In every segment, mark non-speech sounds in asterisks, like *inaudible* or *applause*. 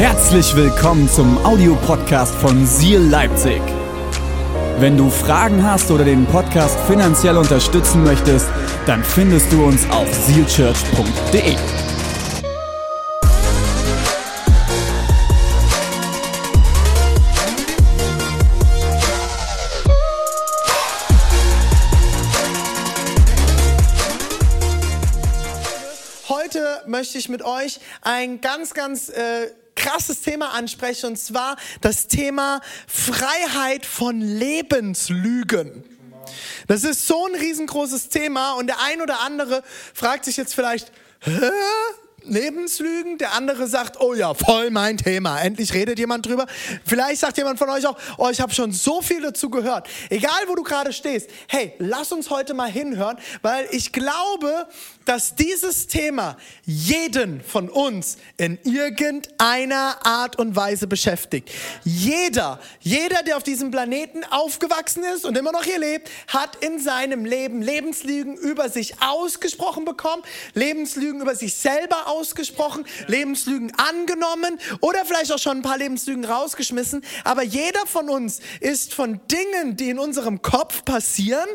Herzlich willkommen zum Audiopodcast von Seal Leipzig. Wenn du Fragen hast oder den Podcast finanziell unterstützen möchtest, dann findest du uns auf sealchurch.de. Heute möchte ich mit euch ein ganz, ganz äh, krasses Thema ansprechen und zwar das Thema Freiheit von Lebenslügen. Das ist so ein riesengroßes Thema und der ein oder andere fragt sich jetzt vielleicht, Hä? Lebenslügen, der andere sagt, oh ja, voll mein Thema. Endlich redet jemand drüber. Vielleicht sagt jemand von euch auch, oh, ich habe schon so viel dazu gehört. Egal, wo du gerade stehst, hey, lass uns heute mal hinhören, weil ich glaube, dass dieses Thema jeden von uns in irgendeiner Art und Weise beschäftigt. Jeder, jeder, der auf diesem Planeten aufgewachsen ist und immer noch hier lebt, hat in seinem Leben Lebenslügen über sich ausgesprochen bekommen, Lebenslügen über sich selber ausgesprochen, Lebenslügen angenommen oder vielleicht auch schon ein paar Lebenslügen rausgeschmissen. Aber jeder von uns ist von Dingen, die in unserem Kopf passieren,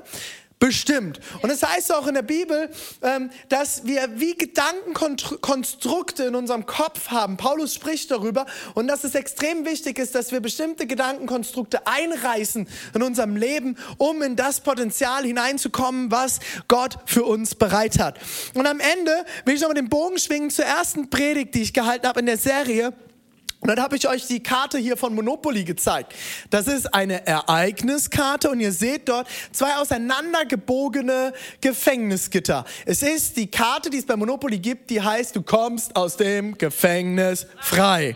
bestimmt. Und es das heißt auch in der Bibel, ähm, dass wir wie Gedankenkonstrukte in unserem Kopf haben. Paulus spricht darüber und dass es extrem wichtig ist, dass wir bestimmte Gedankenkonstrukte einreißen in unserem Leben, um in das Potenzial hineinzukommen, was Gott für uns bereit hat. Und am Ende will ich nochmal den Bogen schwingen zur ersten Predigt, die ich gehalten habe in der Serie. Und dann habe ich euch die Karte hier von Monopoly gezeigt. Das ist eine Ereigniskarte und ihr seht dort zwei auseinandergebogene Gefängnisgitter. Es ist die Karte, die es bei Monopoly gibt, die heißt, du kommst aus dem Gefängnis frei.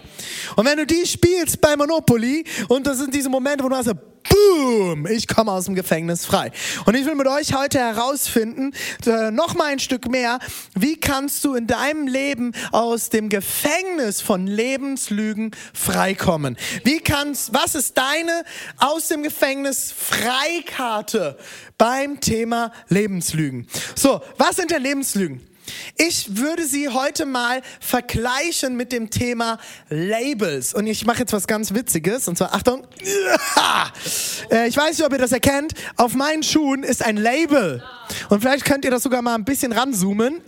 Und wenn du die spielst bei Monopoly und das sind diese Momente, wo du hast, boom, ich komme aus dem Gefängnis frei. Und ich will mit euch heute herausfinden, äh, noch mal ein Stück mehr, wie kannst du in deinem Leben aus dem Gefängnis von Lebenslügen freikommen? Wie kannst, was ist deine aus dem Gefängnis Freikarte beim Thema Lebenslügen? So, was sind denn Lebenslügen? Ich würde sie heute mal vergleichen mit dem Thema Labels. Und ich mache jetzt was ganz Witziges. Und zwar, Achtung. *laughs* Äh, ich weiß nicht, ob ihr das erkennt. Auf meinen Schuhen ist ein Label. Und vielleicht könnt ihr das sogar mal ein bisschen ranzoomen.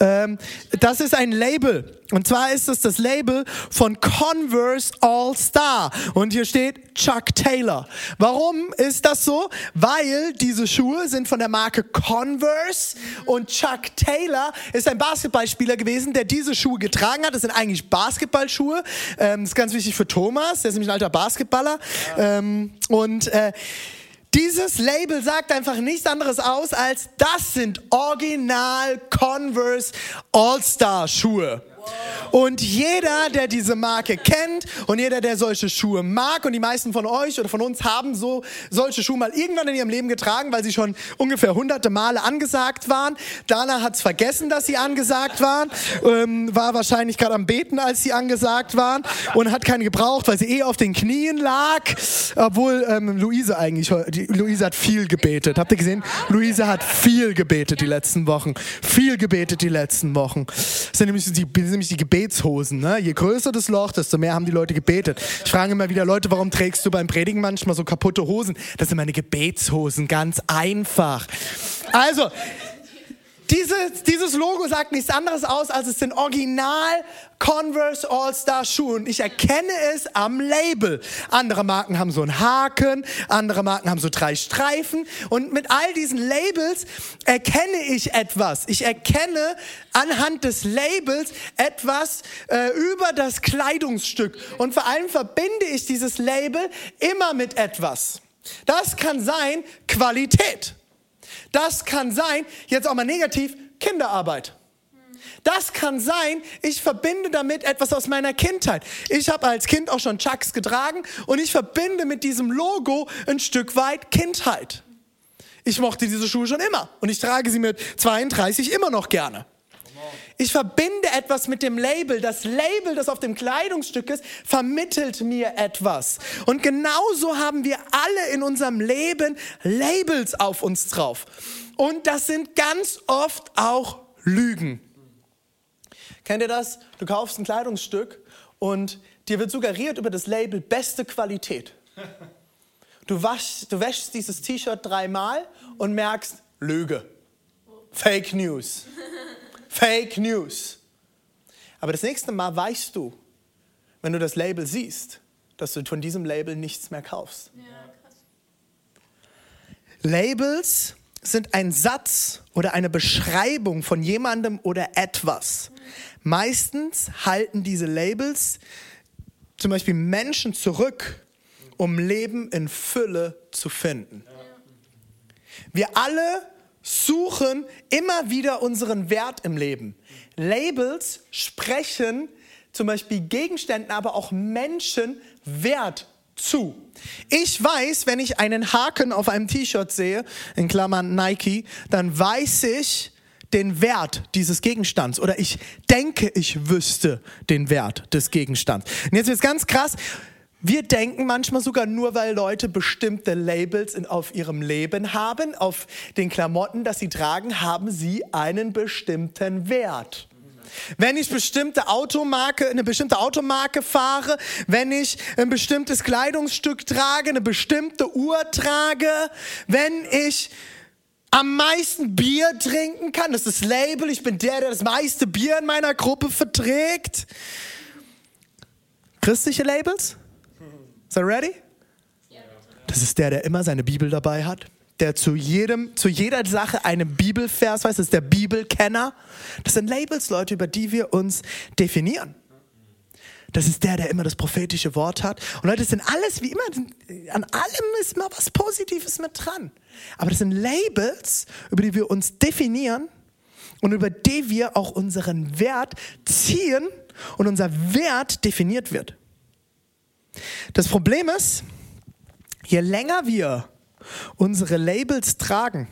Ähm, das ist ein Label. Und zwar ist es das Label von Converse All Star. Und hier steht Chuck Taylor. Warum ist das so? Weil diese Schuhe sind von der Marke Converse und Chuck Taylor ist ein Basketballspieler gewesen, der diese Schuhe getragen hat. Das sind eigentlich Basketballschuhe. Ähm, das ist ganz wichtig für Thomas, der ist nämlich ein alter Basketballer. Ähm, und äh, dieses Label sagt einfach nichts anderes aus, als das sind Original Converse All-Star Schuhe. Und jeder, der diese Marke kennt und jeder, der solche Schuhe mag und die meisten von euch oder von uns haben so solche Schuhe mal irgendwann in ihrem Leben getragen, weil sie schon ungefähr hunderte Male angesagt waren. Dana hat es vergessen, dass sie angesagt waren, ähm, war wahrscheinlich gerade am Beten, als sie angesagt waren und hat keine gebraucht, weil sie eh auf den Knien lag. Obwohl ähm, Luise eigentlich, die, Luise hat viel gebetet. Habt ihr gesehen? Luise hat viel gebetet die letzten Wochen. Viel gebetet die letzten Wochen. Das sind nämlich die, sind nämlich die Gebetshosen. Ne? Je größer das Loch, desto mehr haben die Leute gebetet. Ich frage immer wieder Leute, warum trägst du beim Predigen manchmal so kaputte Hosen? Das sind meine Gebetshosen, ganz einfach. Also, dieses, dieses Logo sagt nichts anderes aus, als es sind Original Converse All-Star Schuhe. Und ich erkenne es am Label. Andere Marken haben so einen Haken, andere Marken haben so drei Streifen. Und mit all diesen Labels erkenne ich etwas. Ich erkenne anhand des Labels etwas äh, über das Kleidungsstück. Und vor allem verbinde ich dieses Label immer mit etwas. Das kann sein Qualität. Das kann sein, jetzt auch mal negativ, Kinderarbeit. Das kann sein, ich verbinde damit etwas aus meiner Kindheit. Ich habe als Kind auch schon Chucks getragen und ich verbinde mit diesem Logo ein Stück weit Kindheit. Ich mochte diese Schuhe schon immer und ich trage sie mit 32 immer noch gerne. Ich verbinde etwas mit dem Label. Das Label, das auf dem Kleidungsstück ist, vermittelt mir etwas. Und genauso haben wir alle in unserem Leben Labels auf uns drauf. Und das sind ganz oft auch Lügen. Kennt ihr das? Du kaufst ein Kleidungsstück und dir wird suggeriert über das Label beste Qualität. Du, wasch, du wäschst dieses T-Shirt dreimal und merkst, Lüge. Fake News. Fake News. Aber das nächste Mal weißt du, wenn du das Label siehst, dass du von diesem Label nichts mehr kaufst. Ja, Labels sind ein Satz oder eine Beschreibung von jemandem oder etwas. Meistens halten diese Labels zum Beispiel Menschen zurück, um Leben in Fülle zu finden. Wir alle suchen immer wieder unseren Wert im Leben. Labels sprechen zum Beispiel Gegenständen, aber auch Menschen Wert zu. Ich weiß, wenn ich einen Haken auf einem T-Shirt sehe, in Klammern Nike, dann weiß ich den Wert dieses Gegenstands oder ich denke, ich wüsste den Wert des Gegenstands. Und jetzt wird es ganz krass. Wir denken manchmal sogar nur, weil Leute bestimmte Labels in, auf ihrem Leben haben, auf den Klamotten, das sie tragen, haben sie einen bestimmten Wert. Wenn ich bestimmte Automarke, eine bestimmte Automarke fahre, wenn ich ein bestimmtes Kleidungsstück trage, eine bestimmte Uhr trage, wenn ich am meisten Bier trinken kann, das ist das Label, ich bin der, der das meiste Bier in meiner Gruppe verträgt. Christliche Labels? Ist er ready? Das ist der, der immer seine Bibel dabei hat, der zu, jedem, zu jeder Sache einen Bibelvers weiß, das ist der Bibelkenner. Das sind Labels, Leute, über die wir uns definieren. Das ist der, der immer das prophetische Wort hat. Und Leute, das sind alles wie immer, an allem ist immer was Positives mit dran. Aber das sind Labels, über die wir uns definieren und über die wir auch unseren Wert ziehen und unser Wert definiert wird. Das Problem ist, je länger wir unsere Labels tragen,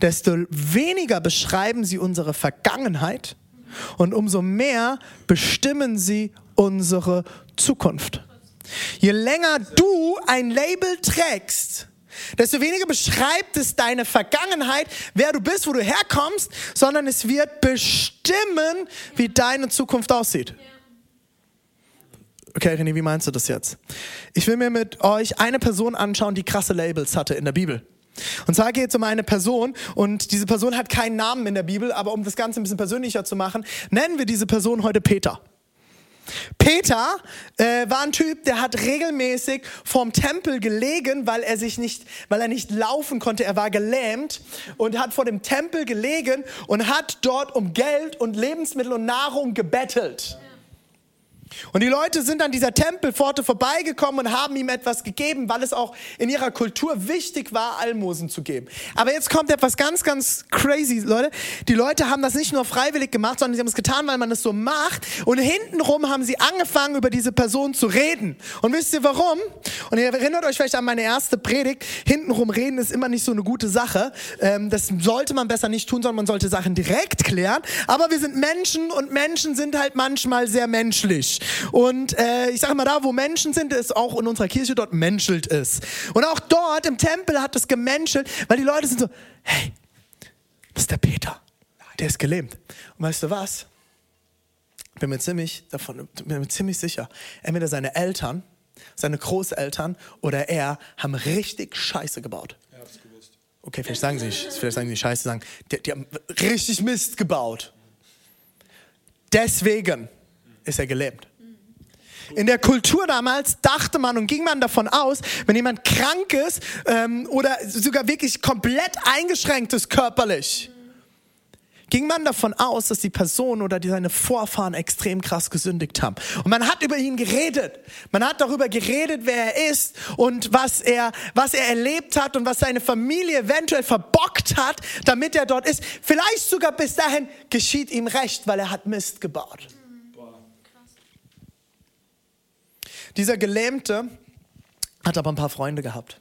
desto weniger beschreiben sie unsere Vergangenheit und umso mehr bestimmen sie unsere Zukunft. Je länger du ein Label trägst, desto weniger beschreibt es deine Vergangenheit, wer du bist, wo du herkommst, sondern es wird bestimmen, wie deine Zukunft aussieht. Okay, René, wie meinst du das jetzt? Ich will mir mit euch eine Person anschauen, die krasse Labels hatte in der Bibel. Und zwar geht es um eine Person und diese Person hat keinen Namen in der Bibel, aber um das Ganze ein bisschen persönlicher zu machen, nennen wir diese Person heute Peter. Peter äh, war ein Typ, der hat regelmäßig vorm Tempel gelegen, weil er sich nicht, weil er nicht laufen konnte. Er war gelähmt und hat vor dem Tempel gelegen und hat dort um Geld und Lebensmittel und Nahrung gebettelt. Und die Leute sind an dieser Tempelpforte vorbeigekommen und haben ihm etwas gegeben, weil es auch in ihrer Kultur wichtig war, Almosen zu geben. Aber jetzt kommt etwas ganz, ganz crazy, Leute. Die Leute haben das nicht nur freiwillig gemacht, sondern sie haben es getan, weil man es so macht. Und hintenrum haben sie angefangen, über diese Person zu reden. Und wisst ihr warum? Und ihr erinnert euch vielleicht an meine erste Predigt. Hintenrum reden ist immer nicht so eine gute Sache. Ähm, das sollte man besser nicht tun, sondern man sollte Sachen direkt klären. Aber wir sind Menschen und Menschen sind halt manchmal sehr menschlich. Und äh, ich sage mal, da wo Menschen sind, ist auch in unserer Kirche dort menschelt es. Und auch dort im Tempel hat es gemenschelt, weil die Leute sind so, hey, das ist der Peter, der ist gelähmt. Und weißt du was? Bin mir ziemlich davon, bin mir ziemlich sicher, entweder seine Eltern, seine Großeltern oder er haben richtig Scheiße gebaut. Okay, vielleicht sagen sie nicht, vielleicht sagen sie nicht Scheiße, sagen, die, die haben richtig Mist gebaut. Deswegen ist er gelähmt. In der Kultur damals dachte man und ging man davon aus, wenn jemand krank ist ähm, oder sogar wirklich komplett eingeschränkt ist körperlich, ging man davon aus, dass die Person oder die seine Vorfahren extrem krass gesündigt haben. Und man hat über ihn geredet. Man hat darüber geredet, wer er ist und was er, was er erlebt hat und was seine Familie eventuell verbockt hat, damit er dort ist. Vielleicht sogar bis dahin geschieht ihm recht, weil er hat Mist gebaut. Dieser Gelähmte hat aber ein paar Freunde gehabt.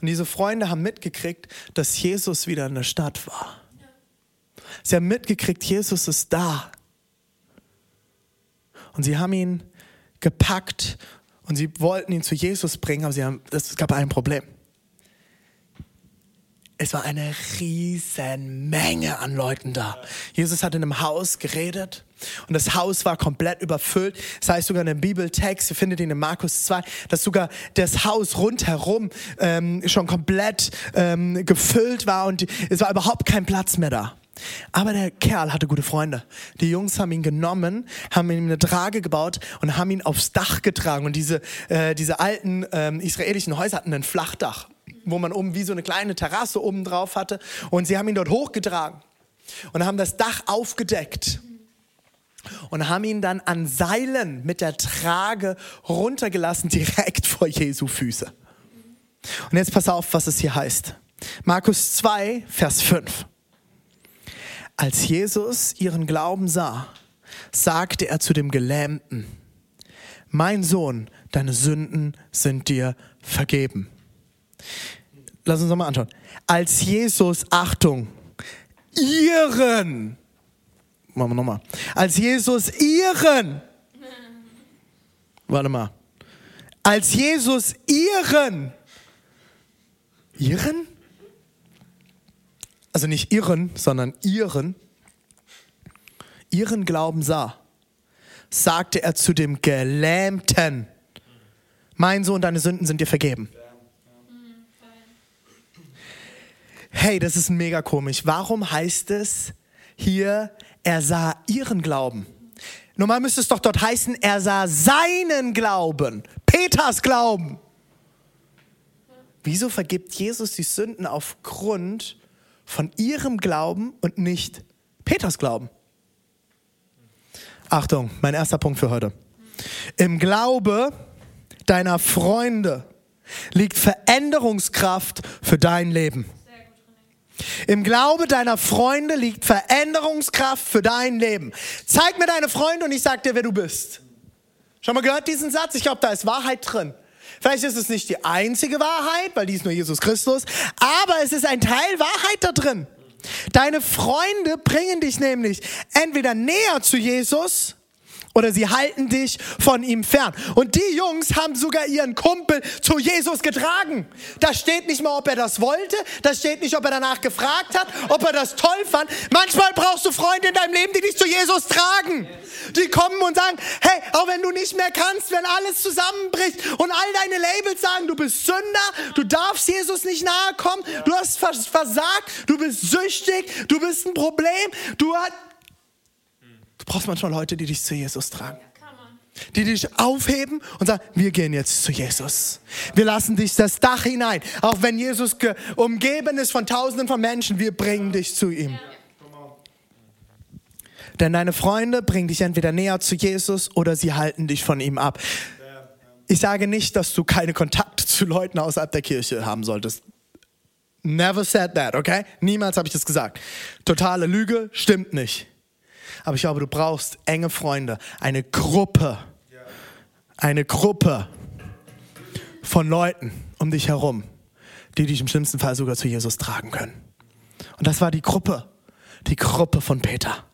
Und diese Freunde haben mitgekriegt, dass Jesus wieder in der Stadt war. Sie haben mitgekriegt, Jesus ist da. Und sie haben ihn gepackt und sie wollten ihn zu Jesus bringen, aber sie haben, es gab ein Problem. Es war eine riesen Menge an Leuten da. Jesus hat in einem Haus geredet und das Haus war komplett überfüllt. Das heißt sogar in einem Bibeltext, ihr findet ihn in Markus 2, dass sogar das Haus rundherum ähm, schon komplett ähm, gefüllt war und es war überhaupt kein Platz mehr da. Aber der Kerl hatte gute Freunde. Die Jungs haben ihn genommen, haben ihm eine Trage gebaut und haben ihn aufs Dach getragen. Und diese, äh, diese alten ähm, israelischen Häuser hatten ein Flachdach wo man oben wie so eine kleine Terrasse oben drauf hatte. Und sie haben ihn dort hochgetragen und haben das Dach aufgedeckt und haben ihn dann an Seilen mit der Trage runtergelassen, *laughs* direkt vor Jesu Füße. Und jetzt pass auf, was es hier heißt. Markus 2, Vers 5. Als Jesus ihren Glauben sah, sagte er zu dem Gelähmten, mein Sohn, deine Sünden sind dir vergeben. Lass uns nochmal anschauen. Als Jesus, Achtung, ihren, machen wir nochmal, als Jesus ihren, warte mal, als Jesus ihren, ihren? Also nicht ihren, sondern ihren, ihren Glauben sah, sagte er zu dem Gelähmten, mein Sohn, deine Sünden sind dir vergeben. Hey, das ist mega komisch. Warum heißt es hier, er sah ihren Glauben? Normal müsste es doch dort heißen, er sah seinen Glauben, Peters Glauben. Wieso vergibt Jesus die Sünden aufgrund von ihrem Glauben und nicht Peters Glauben? Achtung, mein erster Punkt für heute. Im Glaube deiner Freunde liegt Veränderungskraft für dein Leben. Im Glaube deiner Freunde liegt Veränderungskraft für dein Leben. Zeig mir deine Freunde und ich sag dir, wer du bist. Schon mal gehört diesen Satz? Ich glaube, da ist Wahrheit drin. Vielleicht ist es nicht die einzige Wahrheit, weil die ist nur Jesus Christus, aber es ist ein Teil Wahrheit da drin. Deine Freunde bringen dich nämlich entweder näher zu Jesus oder sie halten dich von ihm fern. Und die Jungs haben sogar ihren Kumpel zu Jesus getragen. Da steht nicht mal, ob er das wollte, da steht nicht, ob er danach gefragt hat, ob er das toll fand. Manchmal brauchst du Freunde in deinem Leben, die dich zu Jesus tragen. Die kommen und sagen, hey, auch wenn du nicht mehr kannst, wenn alles zusammenbricht und all deine Labels sagen, du bist Sünder, du darfst Jesus nicht nahe kommen, du hast versagt, du bist süchtig, du bist ein Problem, du hast brauchst manchmal Leute, die dich zu Jesus tragen. Die dich aufheben und sagen, wir gehen jetzt zu Jesus. Wir lassen dich das Dach hinein. Auch wenn Jesus umgeben ist von tausenden von Menschen, wir bringen dich zu ihm. Denn deine Freunde bringen dich entweder näher zu Jesus oder sie halten dich von ihm ab. Ich sage nicht, dass du keine Kontakte zu Leuten außerhalb der Kirche haben solltest. Never said that, okay? Niemals habe ich das gesagt. Totale Lüge, stimmt nicht. Aber ich glaube, du brauchst enge Freunde, eine Gruppe, eine Gruppe von Leuten um dich herum, die dich im schlimmsten Fall sogar zu Jesus tragen können. Und das war die Gruppe, die Gruppe von Peter.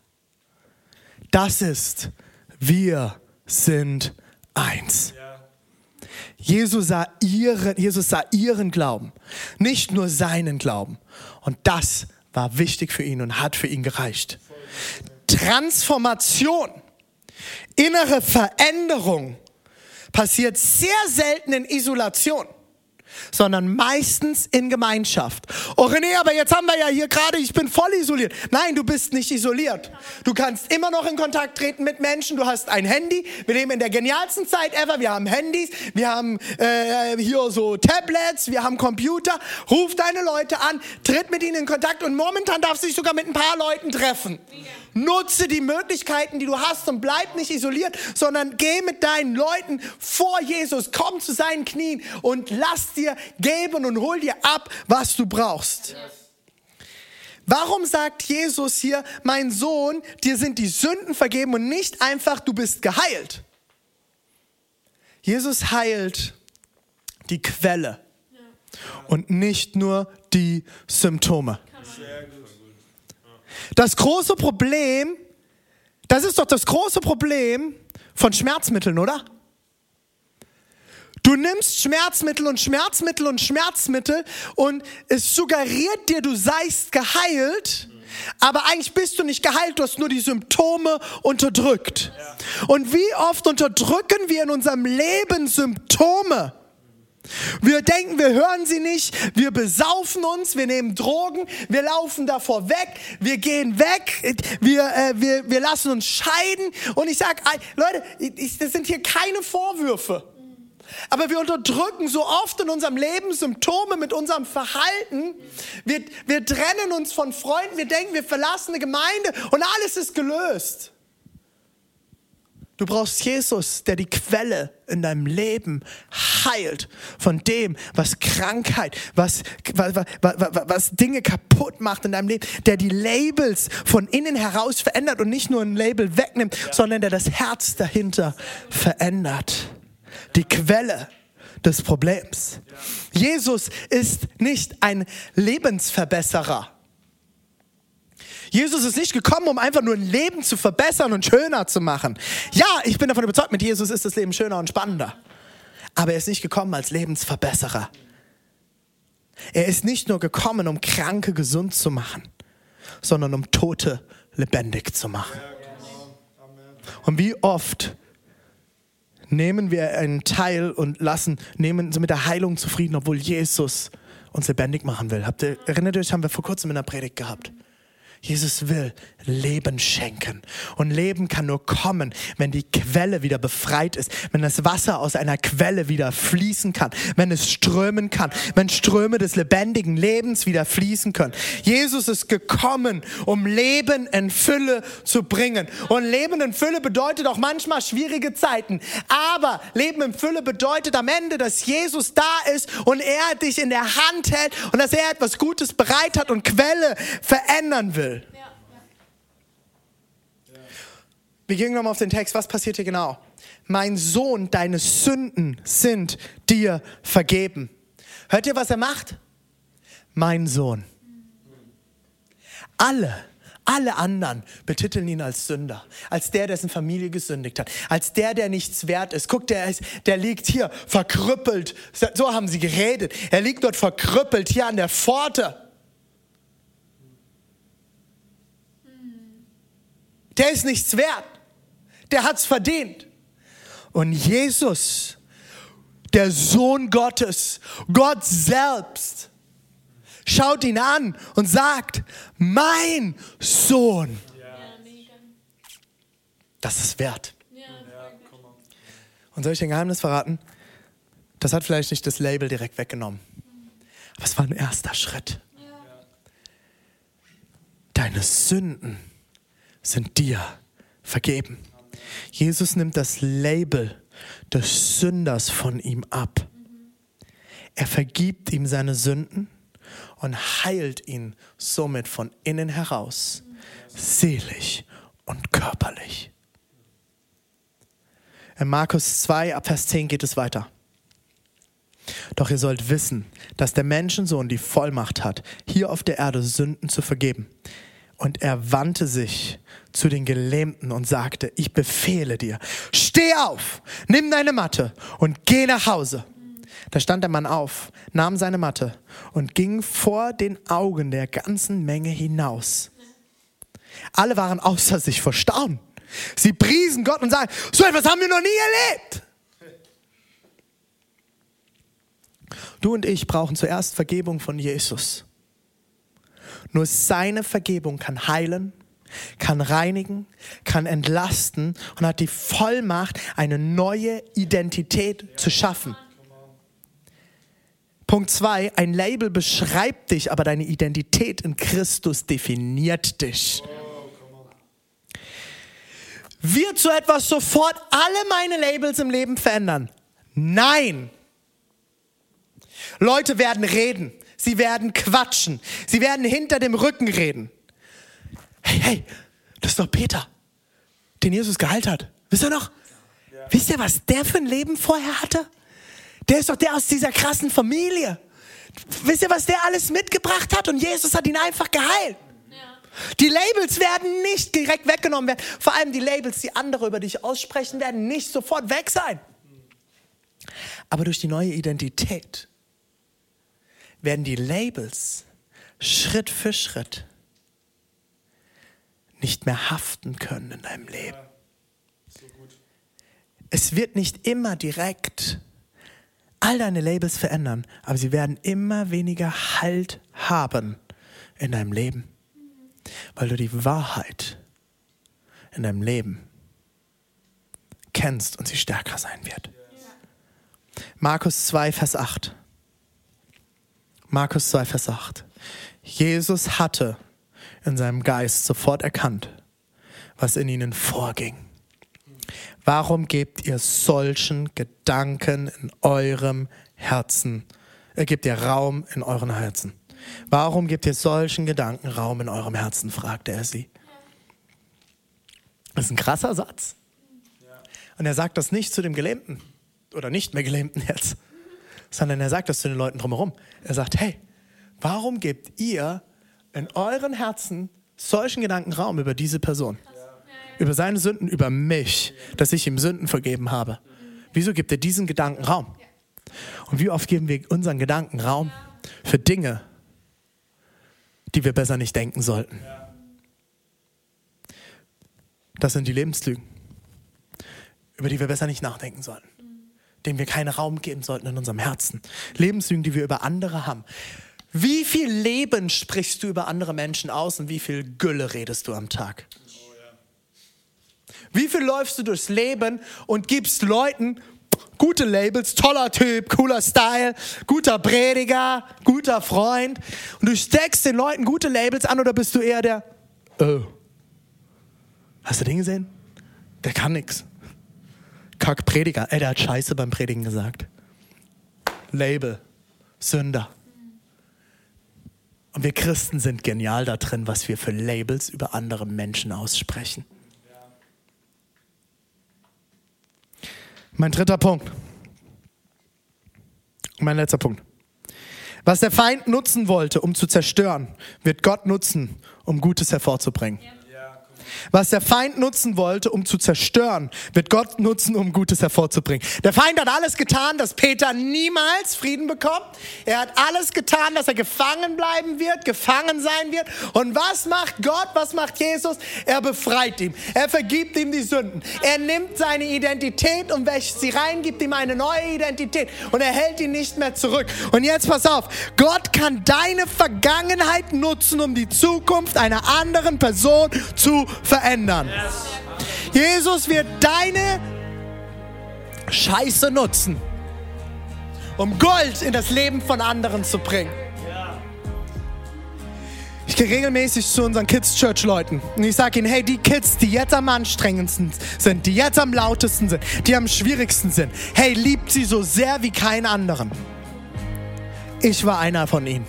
Das ist, wir sind eins. Jesus sah, ihren, Jesus sah ihren Glauben, nicht nur seinen Glauben. Und das war wichtig für ihn und hat für ihn gereicht. Transformation, innere Veränderung passiert sehr selten in Isolation sondern meistens in Gemeinschaft. Oh René, aber jetzt haben wir ja hier gerade, ich bin voll isoliert. Nein, du bist nicht isoliert. Du kannst immer noch in Kontakt treten mit Menschen. Du hast ein Handy. Wir leben in der genialsten Zeit ever. Wir haben Handys, wir haben äh, hier so Tablets, wir haben Computer. Ruf deine Leute an, tritt mit ihnen in Kontakt und momentan darfst du dich sogar mit ein paar Leuten treffen. Nutze die Möglichkeiten, die du hast und bleib nicht isoliert, sondern geh mit deinen Leuten vor Jesus, komm zu seinen Knien und lass dir geben und hol dir ab, was du brauchst. Warum sagt Jesus hier, mein Sohn, dir sind die Sünden vergeben und nicht einfach, du bist geheilt? Jesus heilt die Quelle und nicht nur die Symptome. Das große Problem, das ist doch das große Problem von Schmerzmitteln, oder? Du nimmst Schmerzmittel und Schmerzmittel und Schmerzmittel und es suggeriert dir, du seist geheilt. Aber eigentlich bist du nicht geheilt, du hast nur die Symptome unterdrückt. Und wie oft unterdrücken wir in unserem Leben Symptome? Wir denken, wir hören sie nicht, wir besaufen uns, wir nehmen Drogen, wir laufen davor weg, wir gehen weg, wir, äh, wir, wir lassen uns scheiden. Und ich sage, Leute, ich, das sind hier keine Vorwürfe. Aber wir unterdrücken so oft in unserem Leben Symptome mit unserem Verhalten. Wir, wir trennen uns von Freunden, wir denken, wir verlassen eine Gemeinde und alles ist gelöst. Du brauchst Jesus, der die Quelle in deinem Leben heilt von dem, was Krankheit, was, was, was, was, Dinge kaputt macht in deinem Leben, der die Labels von innen heraus verändert und nicht nur ein Label wegnimmt, ja. sondern der das Herz dahinter verändert. Die Quelle des Problems. Ja. Jesus ist nicht ein Lebensverbesserer. Jesus ist nicht gekommen, um einfach nur ein Leben zu verbessern und schöner zu machen. Ja, ich bin davon überzeugt, mit Jesus ist das Leben schöner und spannender. Aber er ist nicht gekommen als Lebensverbesserer. Er ist nicht nur gekommen, um Kranke gesund zu machen, sondern um Tote lebendig zu machen. Und wie oft nehmen wir einen Teil und lassen, nehmen mit der Heilung zufrieden, obwohl Jesus uns lebendig machen will. Habt ihr, erinnert euch, haben wir vor kurzem in der Predigt gehabt. Jesus will Leben schenken. Und Leben kann nur kommen, wenn die Quelle wieder befreit ist, wenn das Wasser aus einer Quelle wieder fließen kann, wenn es strömen kann, wenn Ströme des lebendigen Lebens wieder fließen können. Jesus ist gekommen, um Leben in Fülle zu bringen. Und Leben in Fülle bedeutet auch manchmal schwierige Zeiten. Aber Leben in Fülle bedeutet am Ende, dass Jesus da ist und er dich in der Hand hält und dass er etwas Gutes bereit hat und Quelle verändern will. Wir gehen nochmal auf den Text. Was passiert hier genau? Mein Sohn, deine Sünden sind dir vergeben. Hört ihr, was er macht? Mein Sohn. Alle, alle anderen betiteln ihn als Sünder, als der, dessen Familie gesündigt hat, als der, der nichts wert ist. Guck, der, ist, der liegt hier verkrüppelt. So haben sie geredet. Er liegt dort verkrüppelt hier an der Pforte. Der ist nichts wert der hat es verdient. Und Jesus, der Sohn Gottes, Gott selbst, schaut ihn an und sagt, mein Sohn. Das ist wert. Und soll ich ein Geheimnis verraten? Das hat vielleicht nicht das Label direkt weggenommen. Aber es war ein erster Schritt. Deine Sünden sind dir vergeben. Jesus nimmt das Label des Sünders von ihm ab. Er vergibt ihm seine Sünden und heilt ihn somit von innen heraus, seelisch und körperlich. In Markus 2, ab Vers 10 geht es weiter. Doch ihr sollt wissen, dass der Menschensohn die Vollmacht hat, hier auf der Erde Sünden zu vergeben. Und er wandte sich zu den Gelähmten und sagte, ich befehle dir, steh auf, nimm deine Matte und geh nach Hause. Da stand der Mann auf, nahm seine Matte und ging vor den Augen der ganzen Menge hinaus. Alle waren außer sich vor Staunen. Sie priesen Gott und sagen, so etwas haben wir noch nie erlebt. Du und ich brauchen zuerst Vergebung von Jesus. Nur seine Vergebung kann heilen, kann reinigen, kann entlasten und hat die Vollmacht, eine neue Identität zu schaffen. Punkt zwei, ein Label beschreibt dich, aber deine Identität in Christus definiert dich. Wird so etwas sofort alle meine Labels im Leben verändern? Nein. Leute werden reden, sie werden quatschen, sie werden hinter dem Rücken reden hey, hey, das ist doch Peter, den Jesus geheilt hat. Wisst ihr noch? Ja. Wisst ihr, was der für ein Leben vorher hatte? Der ist doch der aus dieser krassen Familie. Wisst ihr, was der alles mitgebracht hat? Und Jesus hat ihn einfach geheilt. Die Labels werden nicht direkt weggenommen werden. Vor allem die Labels, die andere über dich aussprechen, werden nicht sofort weg sein. Aber durch die neue Identität werden die Labels Schritt für Schritt nicht mehr haften können in deinem Leben. Es wird nicht immer direkt all deine Labels verändern, aber sie werden immer weniger Halt haben in deinem Leben, weil du die Wahrheit in deinem Leben kennst und sie stärker sein wird. Markus 2, Vers 8. Markus 2, Vers 8. Jesus hatte in seinem Geist sofort erkannt, was in ihnen vorging. Warum gebt ihr solchen Gedanken in eurem Herzen? Er äh, gebt ihr Raum in euren Herzen. Warum gebt ihr solchen Gedanken Raum in eurem Herzen? fragte er sie. Das ist ein krasser Satz. Und er sagt das nicht zu dem Gelähmten oder nicht mehr Gelähmten jetzt, sondern er sagt das zu den Leuten drumherum. Er sagt, hey, warum gebt ihr in euren Herzen solchen Gedanken Raum über diese Person? Über seine Sünden, über mich, dass ich ihm Sünden vergeben habe. Wieso gibt er diesen Gedanken Raum? Und wie oft geben wir unseren Gedanken Raum für Dinge, die wir besser nicht denken sollten? Das sind die Lebenslügen, über die wir besser nicht nachdenken sollten, denen wir keinen Raum geben sollten in unserem Herzen. Lebenslügen, die wir über andere haben. Wie viel Leben sprichst du über andere Menschen aus und wie viel Gülle redest du am Tag? Wie viel läufst du durchs Leben und gibst Leuten gute Labels, toller Typ, cooler Style, guter Prediger, guter Freund und du steckst den Leuten gute Labels an oder bist du eher der, oh, Hast du den gesehen? Der kann nix. Kack Prediger. Ey, der hat Scheiße beim Predigen gesagt. Label. Sünder. Und wir Christen sind genial da drin, was wir für Labels über andere Menschen aussprechen. Mein dritter Punkt. Mein letzter Punkt. Was der Feind nutzen wollte, um zu zerstören, wird Gott nutzen, um Gutes hervorzubringen. Ja. Was der Feind nutzen wollte, um zu zerstören, wird Gott nutzen, um Gutes hervorzubringen. Der Feind hat alles getan, dass Peter niemals Frieden bekommt. Er hat alles getan, dass er gefangen bleiben wird, gefangen sein wird. Und was macht Gott? Was macht Jesus? Er befreit ihn. Er vergibt ihm die Sünden. Er nimmt seine Identität und wäscht sie rein, gibt ihm eine neue Identität und er hält ihn nicht mehr zurück. Und jetzt pass auf. Gott kann deine Vergangenheit nutzen, um die Zukunft einer anderen Person zu verändern. Jesus wird deine Scheiße nutzen, um Gold in das Leben von anderen zu bringen. Ich gehe regelmäßig zu unseren Kids Church Leuten und ich sage ihnen, hey, die Kids, die jetzt am anstrengendsten sind, die jetzt am lautesten sind, die am schwierigsten sind, hey, liebt sie so sehr wie keinen anderen. Ich war einer von ihnen.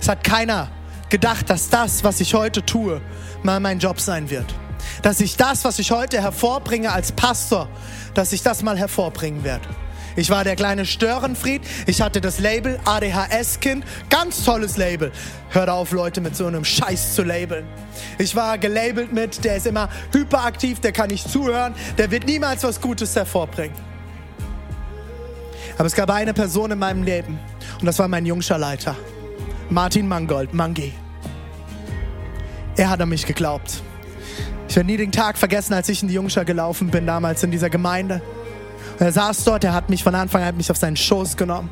Es hat keiner gedacht, dass das, was ich heute tue, mal mein Job sein wird. Dass ich das, was ich heute hervorbringe als Pastor, dass ich das mal hervorbringen werde. Ich war der kleine Störenfried. Ich hatte das Label ADHS-Kind. Ganz tolles Label. Hört auf, Leute mit so einem Scheiß zu labeln. Ich war gelabelt mit, der ist immer hyperaktiv, der kann nicht zuhören, der wird niemals was Gutes hervorbringen. Aber es gab eine Person in meinem Leben und das war mein jungscher Leiter, Martin Mangold, Mangi. Er hat an mich geglaubt. Ich werde nie den Tag vergessen, als ich in die Jungschar gelaufen bin, damals in dieser Gemeinde. Und er saß dort, er hat mich von Anfang an mich auf seinen Schoß genommen.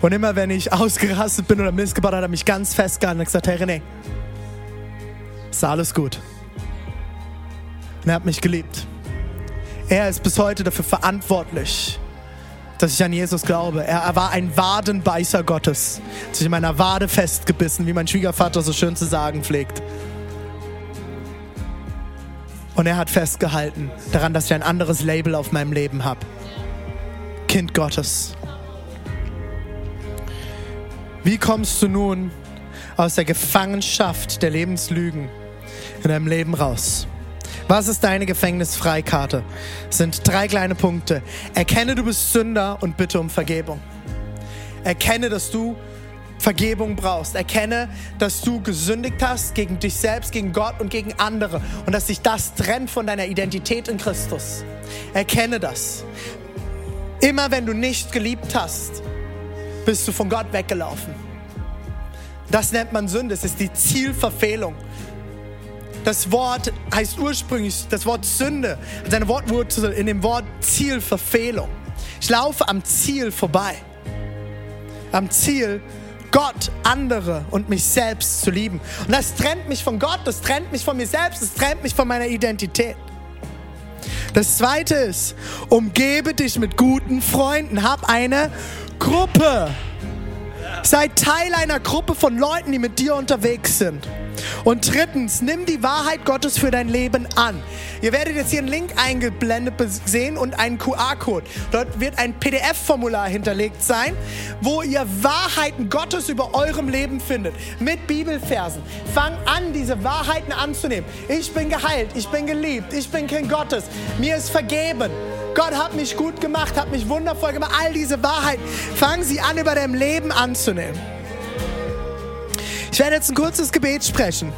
Und immer wenn ich ausgerastet bin oder Mist gebaut, hat er mich ganz festgehalten und gesagt, hey René, ist alles gut. Und er hat mich geliebt. Er ist bis heute dafür verantwortlich, dass ich an Jesus glaube. Er war ein Wadenbeißer Gottes. Hat sich in meiner Wade festgebissen, wie mein Schwiegervater so schön zu sagen pflegt. Und er hat festgehalten daran, dass ich ein anderes Label auf meinem Leben habe. Kind Gottes. Wie kommst du nun aus der Gefangenschaft der Lebenslügen in deinem Leben raus? Was ist deine Gefängnisfreikarte? Sind drei kleine Punkte. Erkenne, du bist Sünder und bitte um Vergebung. Erkenne, dass du Vergebung brauchst. Erkenne, dass du gesündigt hast gegen dich selbst, gegen Gott und gegen andere und dass sich das trennt von deiner Identität in Christus. Erkenne das. Immer wenn du nicht geliebt hast, bist du von Gott weggelaufen. Das nennt man Sünde, es ist die Zielverfehlung. Das Wort heißt ursprünglich, das Wort Sünde, seine Wortwurzel in dem Wort Zielverfehlung. Ich laufe am Ziel vorbei. Am Ziel, Gott, andere und mich selbst zu lieben. Und das trennt mich von Gott, das trennt mich von mir selbst, das trennt mich von meiner Identität. Das zweite ist, umgebe dich mit guten Freunden, hab eine Gruppe. Sei Teil einer Gruppe von Leuten, die mit dir unterwegs sind. Und drittens, nimm die Wahrheit Gottes für dein Leben an. Ihr werdet jetzt hier einen Link eingeblendet sehen und einen QR-Code. Dort wird ein PDF-Formular hinterlegt sein, wo ihr Wahrheiten Gottes über eurem Leben findet. Mit Bibelversen. Fang an, diese Wahrheiten anzunehmen. Ich bin geheilt, ich bin geliebt, ich bin Kind Gottes, mir ist vergeben. Gott hat mich gut gemacht, hat mich wundervoll gemacht. All diese Wahrheiten, fang sie an, über dein Leben anzunehmen. Ich werde jetzt ein kurzes Gebet sprechen.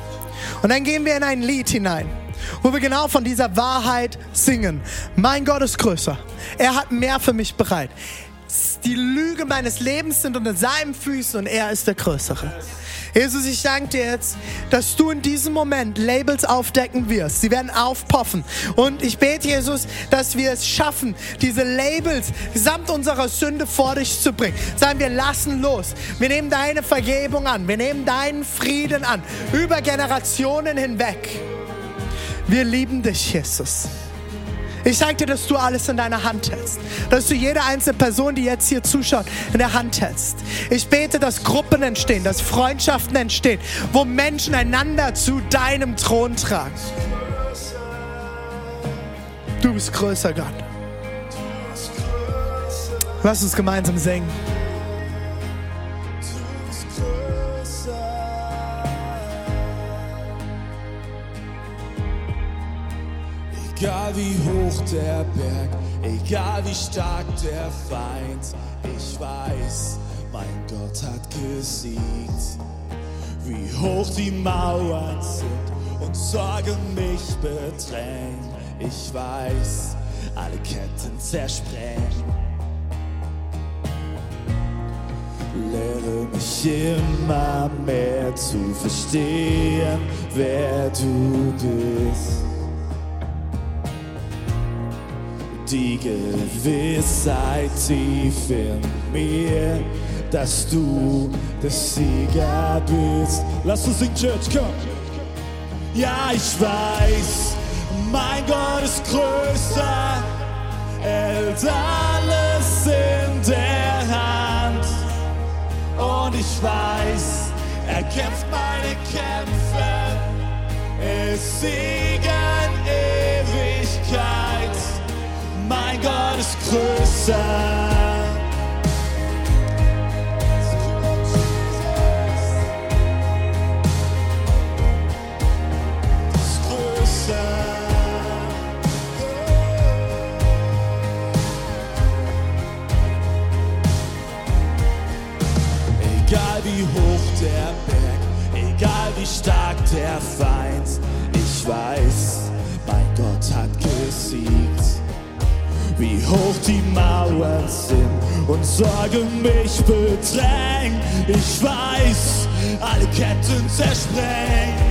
Und dann gehen wir in ein Lied hinein, wo wir genau von dieser Wahrheit singen. Mein Gott ist größer. Er hat mehr für mich bereit. Die Lüge meines Lebens sind unter seinen Füßen und er ist der Größere. Jesus, ich danke dir jetzt, dass du in diesem Moment Labels aufdecken wirst. Sie werden aufpoffen. Und ich bete, Jesus, dass wir es schaffen, diese Labels samt unserer Sünde vor dich zu bringen. Sagen wir, lassen los. Wir nehmen deine Vergebung an. Wir nehmen deinen Frieden an. Über Generationen hinweg. Wir lieben dich, Jesus. Ich sage dir, dass du alles in deiner Hand hältst. Dass du jede einzelne Person, die jetzt hier zuschaut, in der Hand hältst. Ich bete, dass Gruppen entstehen, dass Freundschaften entstehen, wo Menschen einander zu deinem Thron tragen. Du bist größer, Gott. Lass uns gemeinsam singen. Egal wie hoch der Berg, egal wie stark der Feind, ich weiß, mein Gott hat gesiegt. Wie hoch die Mauern sind und Sorgen mich bedrängen, ich weiß, alle Ketten zersprengen. Lehre mich immer mehr zu verstehen, wer du bist. Die Gewissheit tief in mir, dass du der Sieger bist. Lass uns in Church kommen. Ja, ich weiß, mein Gott ist größer, er hält alles in der Hand. Und ich weiß, er kämpft meine Kämpfe, er ist Sieger größer. Egal wie hoch der Berg, egal wie stark der Feind, ich weiß, mein Gott hat gesiegt wie hoch die Mauern sind und Sorgen mich bedrängen. Ich weiß, alle Ketten zersprengen.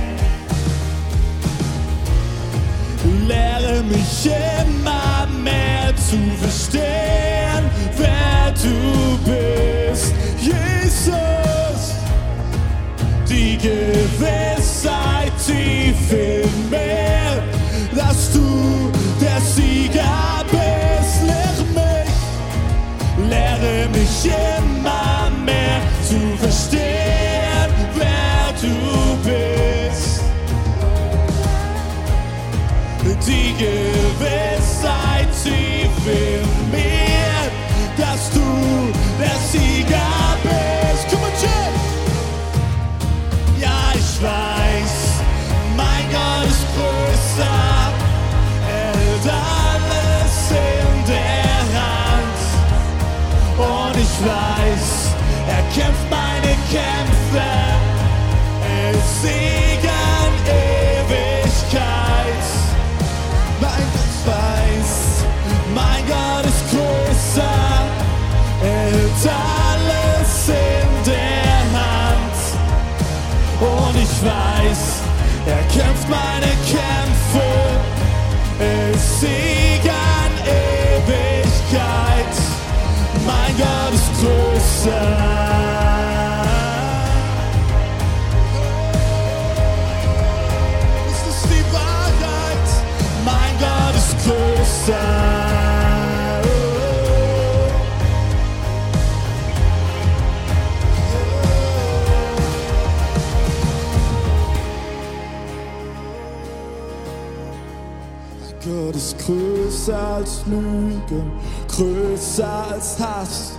Lehre mich immer mehr zu verstehen, wer du bist, Jesus. Die Gewissheit tief in mich immer mehr zu verstehen, wer du bist. Die Gewissheit tief in mir, dass du der Sieger bist. Komm on, Chip! Ja, ich weiß, mein Gott ist größer. weiß, er kämpft meine Kämpfe ist Siegen Ewigkeit. Mein Gott weiß, mein Gott ist größer, er hält alles in der Hand. Und ich weiß, er kämpft meine Kämpfe. Gott ist größer als Lügen, größer als Hass,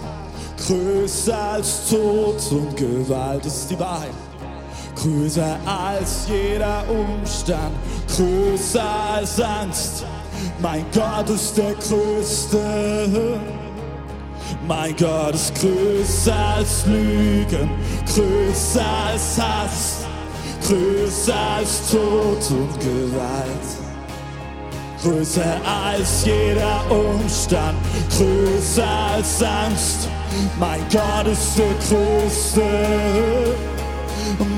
größer als Tod und Gewalt ist die Wahrheit. Größer als jeder Umstand, größer als Angst. Mein Gott ist der Größte. Mein Gott ist größer als Lügen, größer als Hass, größer als Tod und Gewalt. Größer als jeder Umstand, größer als Angst. Mein Gott ist der Größte.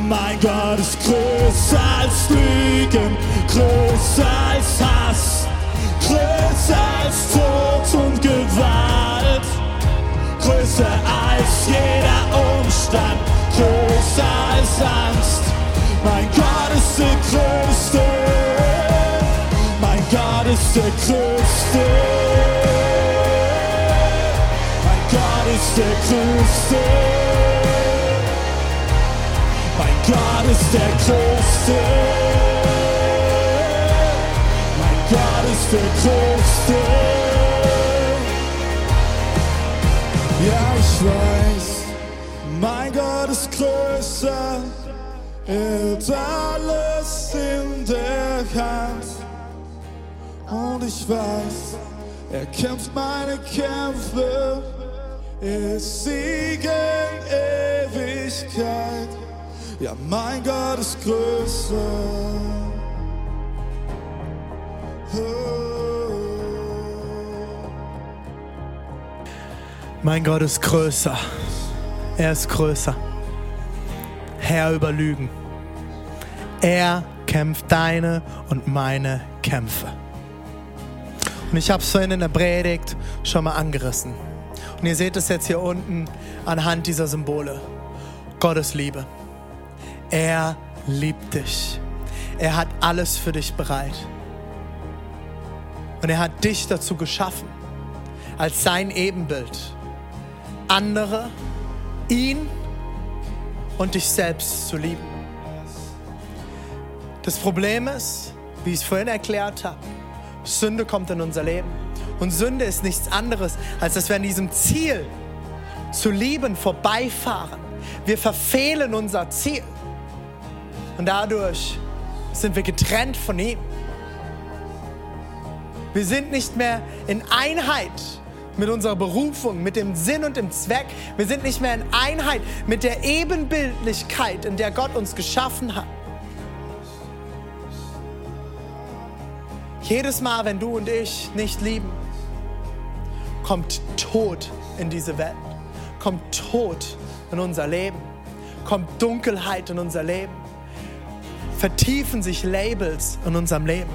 Mein Gott ist größer als Lügen, größer als Hass, größer als Tod und Gewalt. Größer als jeder Umstand, größer als Angst. Mein Gott ist der Größte. Mein Gott ist der Größte. Mein Gott ist der Größte. Mein Gott ist der Größte. Mein Gott ist der Größte. Ja, ich weiß, mein Gott ist größer. Er hat alles in der Hand. Und ich weiß, er kämpft meine Kämpfe. Er ist Sieg in Ewigkeit. Ja, mein Gott ist größer. Oh. Mein Gott ist größer. Er ist größer. Herr über Lügen. Er kämpft deine und meine Kämpfe. Und ich habe es vorhin in der Predigt schon mal angerissen. Und ihr seht es jetzt hier unten anhand dieser Symbole. Gottes Liebe. Er liebt dich. Er hat alles für dich bereit. Und er hat dich dazu geschaffen, als sein Ebenbild, andere, ihn und dich selbst zu lieben. Das Problem ist, wie ich es vorhin erklärt habe, Sünde kommt in unser Leben. Und Sünde ist nichts anderes, als dass wir an diesem Ziel zu lieben vorbeifahren. Wir verfehlen unser Ziel. Und dadurch sind wir getrennt von ihm. Wir sind nicht mehr in Einheit mit unserer Berufung, mit dem Sinn und dem Zweck. Wir sind nicht mehr in Einheit mit der Ebenbildlichkeit, in der Gott uns geschaffen hat. Jedes Mal, wenn du und ich nicht lieben, kommt Tod in diese Welt, kommt Tod in unser Leben, kommt Dunkelheit in unser Leben, vertiefen sich Labels in unserem Leben.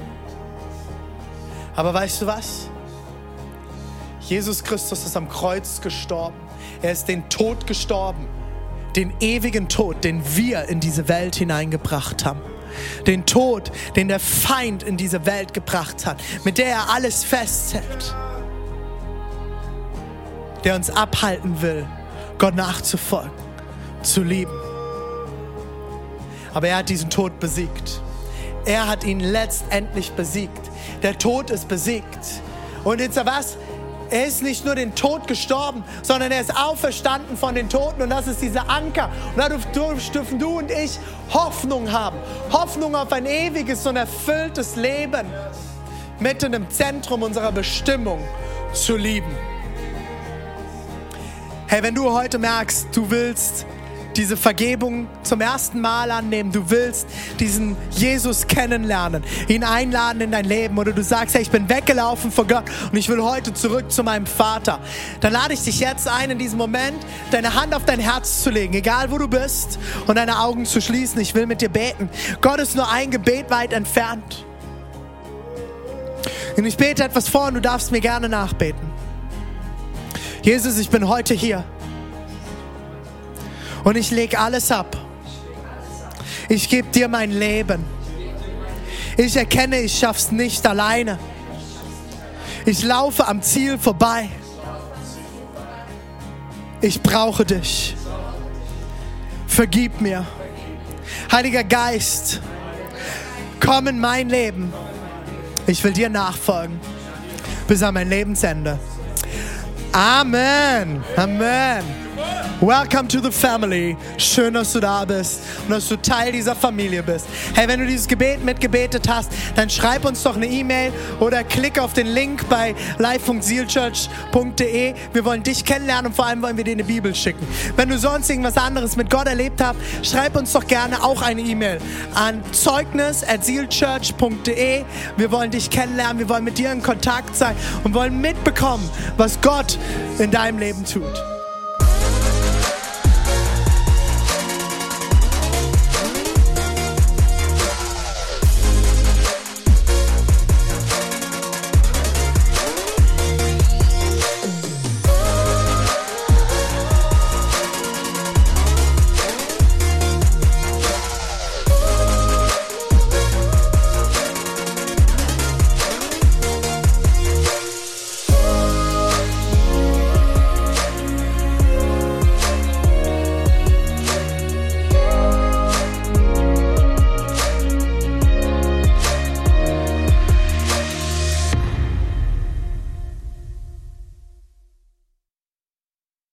Aber weißt du was? Jesus Christus ist am Kreuz gestorben. Er ist den Tod gestorben, den ewigen Tod, den wir in diese Welt hineingebracht haben. Den Tod, den der Feind in diese Welt gebracht hat, mit der er alles festhält. Der uns abhalten will, Gott nachzufolgen, zu lieben. Aber er hat diesen Tod besiegt. Er hat ihn letztendlich besiegt. Der Tod ist besiegt. Und jetzt was? Er ist nicht nur den Tod gestorben, sondern er ist auferstanden von den Toten und das ist dieser Anker. Und dadurch dürfen du und ich Hoffnung haben. Hoffnung auf ein ewiges und erfülltes Leben. Mitten im Zentrum unserer Bestimmung zu lieben. Hey, wenn du heute merkst, du willst diese Vergebung zum ersten Mal annehmen, du willst diesen Jesus kennenlernen, ihn einladen in dein Leben oder du sagst, hey, ich bin weggelaufen vor Gott und ich will heute zurück zu meinem Vater, dann lade ich dich jetzt ein, in diesem Moment deine Hand auf dein Herz zu legen, egal wo du bist und deine Augen zu schließen. Ich will mit dir beten. Gott ist nur ein Gebet weit entfernt. Und ich bete etwas vor und du darfst mir gerne nachbeten. Jesus, ich bin heute hier. Und ich lege alles ab. Ich gebe dir mein Leben. Ich erkenne, ich schaff's nicht alleine. Ich laufe am Ziel vorbei. Ich brauche dich. Vergib mir. Heiliger Geist, komm in mein Leben. Ich will dir nachfolgen bis an mein Lebensende. Amen. Amen. Welcome to the family. Schön, dass du da bist und dass du Teil dieser Familie bist. Hey, wenn du dieses Gebet mitgebetet hast, dann schreib uns doch eine E-Mail oder klick auf den Link bei live.sealchurch.de. Wir wollen dich kennenlernen und vor allem wollen wir dir eine Bibel schicken. Wenn du sonst irgendwas anderes mit Gott erlebt hast, schreib uns doch gerne auch eine E-Mail an zeugnis.sealchurch.de. Wir wollen dich kennenlernen, wir wollen mit dir in Kontakt sein und wollen mitbekommen, was Gott in deinem Leben tut.